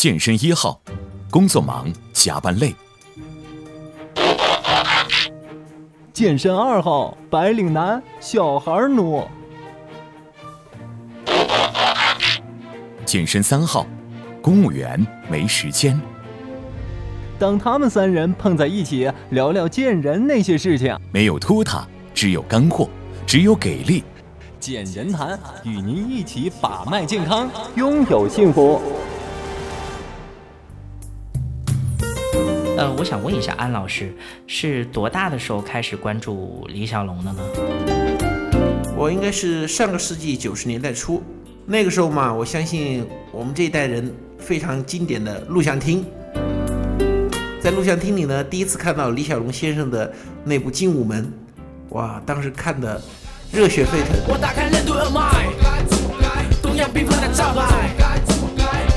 健身一号，工作忙，加班累。健身二号，白领男，小孩奴。健身三号，公务员，没时间。当他们三人碰在一起，聊聊见人那些事情，没有拖沓，只有干货，只有给力。健人谈，与您一起把脉健康，拥有幸福。我想问一下安老师，是多大的时候开始关注李小龙的呢？我应该是上个世纪九十年代初，那个时候嘛，我相信我们这一代人非常经典的录像厅，在录像厅里呢，第一次看到李小龙先生的那部《精武门》，哇，当时看的热血沸腾。我打开任督二脉，东亚病夫的招牌，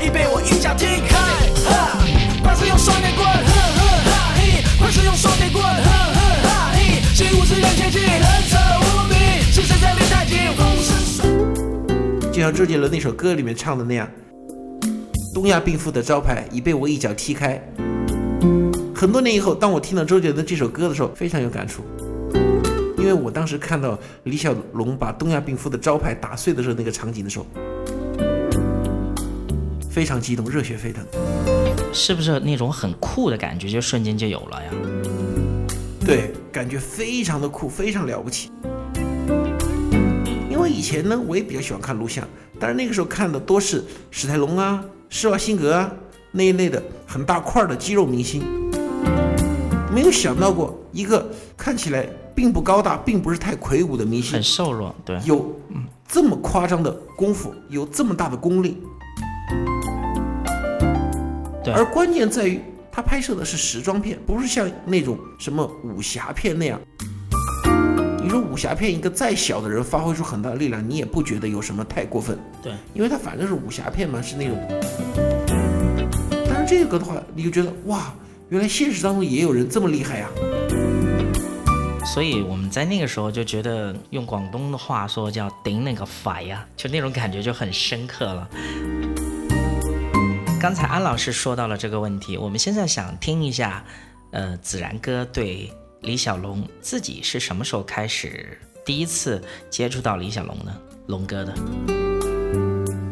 已被我一脚踢开。像周杰伦那首歌里面唱的那样，东亚病夫的招牌已被我一脚踢开。很多年以后，当我听到周杰伦这首歌的时候，非常有感触，因为我当时看到李小龙把东亚病夫的招牌打碎的时候，那个场景的时候，非常激动，热血沸腾。是不是那种很酷的感觉，就瞬间就有了呀？对，感觉非常的酷，非常了不起。以前呢，我也比较喜欢看录像，但是那个时候看的多是史泰龙啊、施瓦辛格啊那一类的很大块的肌肉明星，没有想到过一个看起来并不高大、并不是太魁梧的明星，很瘦弱，对，有这么夸张的功夫，有这么大的功力。而关键在于，他拍摄的是时装片，不是像那种什么武侠片那样。你说武侠片，一个再小的人发挥出很大的力量，你也不觉得有什么太过分。对，因为他反正是武侠片嘛，是那种。但是这个的话，你就觉得哇，原来现实当中也有人这么厉害呀。所以我们在那个时候就觉得，用广东的话说叫“顶那个法呀”，就那种感觉就很深刻了。刚才安老师说到了这个问题，我们现在想听一下，呃，子然哥对李小龙自己是什么时候开始第一次接触到李小龙呢？龙哥的，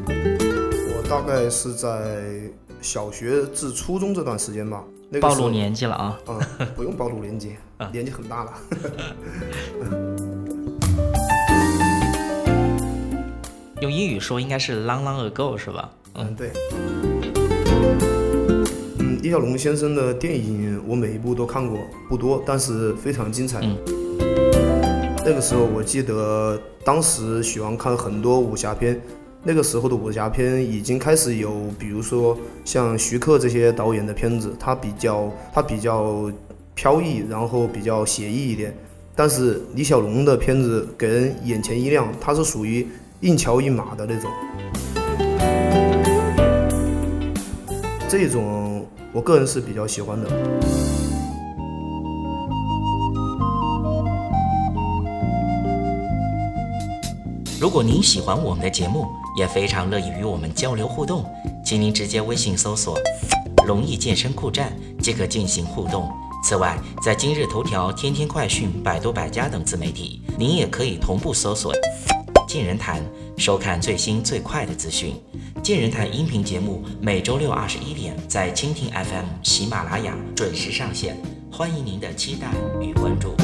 我大概是在小学至初中这段时间吧。暴露年纪了啊！嗯，不用暴露年纪，年纪很大了。用英语说应该是 long long ago 是吧？嗯，对。嗯，李小龙先生的电影我每一部都看过，不多，但是非常精彩。那个时候我记得，当时喜欢看很多武侠片。那个时候的武侠片已经开始有，比如说像徐克这些导演的片子，他比较他比较飘逸，然后比较写意一点。但是李小龙的片子给人眼前一亮，他是属于硬桥硬马的那种。这种我个人是比较喜欢的。如果您喜欢我们的节目，也非常乐意与我们交流互动，请您直接微信搜索“龙易健身酷站”即可进行互动。此外，在今日头条、天天快讯、百度百家等自媒体，您也可以同步搜索“健人谈”，收看最新最快的资讯。健人谈音频节目每周六二十一点在蜻蜓 FM、喜马拉雅准时上线，欢迎您的期待与关注。